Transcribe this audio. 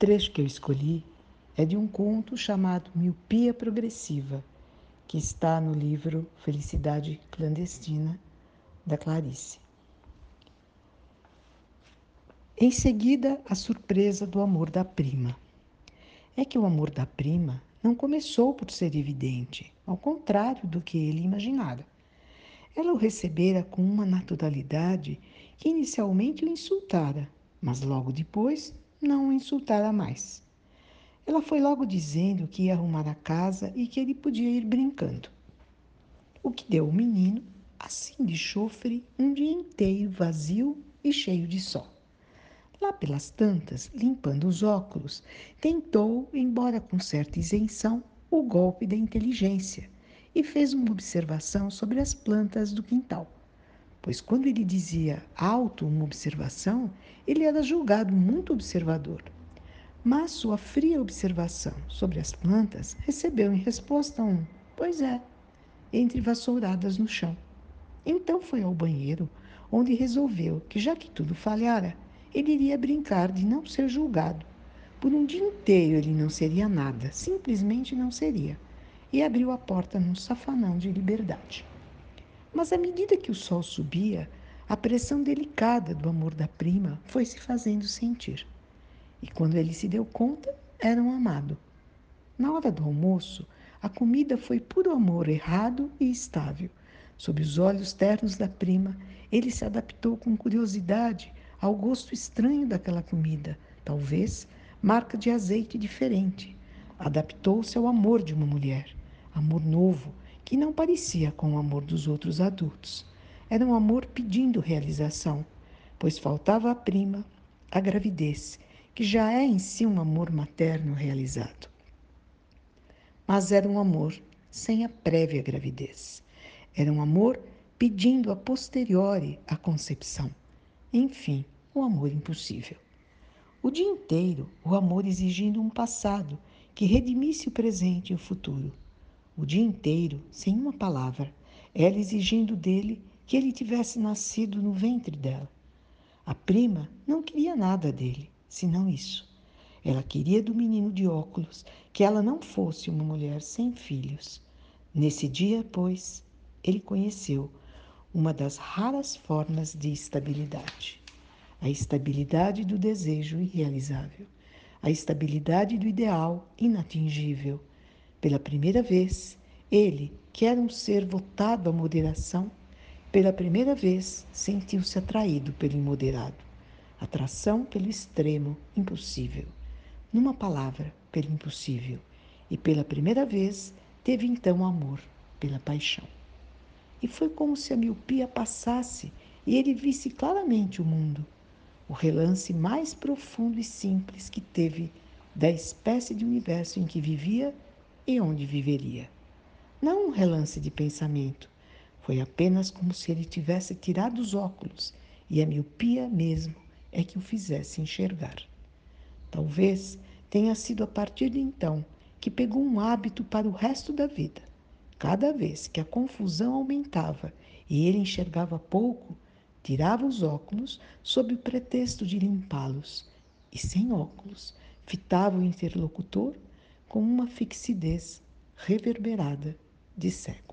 trecho que eu escolhi é de um conto chamado Miopia Progressiva, que está no livro Felicidade Clandestina, da Clarice. Em seguida, a surpresa do amor da prima. É que o amor da prima não começou por ser evidente, ao contrário do que ele imaginara. Ela o recebera com uma naturalidade que inicialmente o insultara, mas logo depois não o insultara mais. Ela foi logo dizendo que ia arrumar a casa e que ele podia ir brincando. O que deu ao menino, assim de chofre, um dia inteiro vazio e cheio de sol. Lá pelas tantas, limpando os óculos, tentou, embora com certa isenção, o golpe da inteligência e fez uma observação sobre as plantas do quintal. Pois quando ele dizia alto uma observação, ele era julgado muito observador. Mas sua fria observação sobre as plantas recebeu em resposta um pois é, entre vassouradas no chão. Então foi ao banheiro, onde resolveu que, já que tudo falhara, ele iria brincar de não ser julgado. Por um dia inteiro ele não seria nada, simplesmente não seria. E abriu a porta num safanão de liberdade. Mas à medida que o sol subia, a pressão delicada do amor da prima foi se fazendo sentir. E quando ele se deu conta, era um amado. Na hora do almoço, a comida foi puro amor errado e estável. Sob os olhos ternos da prima, ele se adaptou com curiosidade ao gosto estranho daquela comida, talvez marca de azeite diferente. Adaptou-se ao amor de uma mulher, amor novo, que não parecia com o amor dos outros adultos. Era um amor pedindo realização, pois faltava à prima a gravidez que já é em si um amor materno realizado. Mas era um amor sem a prévia gravidez. Era um amor pedindo a posteriori a concepção. Enfim, o amor impossível. O dia inteiro, o amor exigindo um passado que redimisse o presente e o futuro. O dia inteiro, sem uma palavra, ela exigindo dele que ele tivesse nascido no ventre dela. A prima não queria nada dele senão isso. Ela queria do menino de óculos que ela não fosse uma mulher sem filhos. Nesse dia, pois, ele conheceu uma das raras formas de estabilidade: a estabilidade do desejo irrealizável, a estabilidade do ideal inatingível. Pela primeira vez, ele, que era um ser votado à moderação, pela primeira vez sentiu-se atraído pelo imoderado atração pelo extremo impossível. Numa palavra, pelo impossível. E pela primeira vez teve então amor pela paixão. E foi como se a miopia passasse e ele visse claramente o mundo, o relance mais profundo e simples que teve da espécie de universo em que vivia e onde viveria. Não um relance de pensamento, foi apenas como se ele tivesse tirado os óculos e a miopia mesmo é que o fizesse enxergar. Talvez tenha sido a partir de então que pegou um hábito para o resto da vida. Cada vez que a confusão aumentava e ele enxergava pouco, tirava os óculos sob o pretexto de limpá-los e, sem óculos, fitava o interlocutor com uma fixidez reverberada de cego.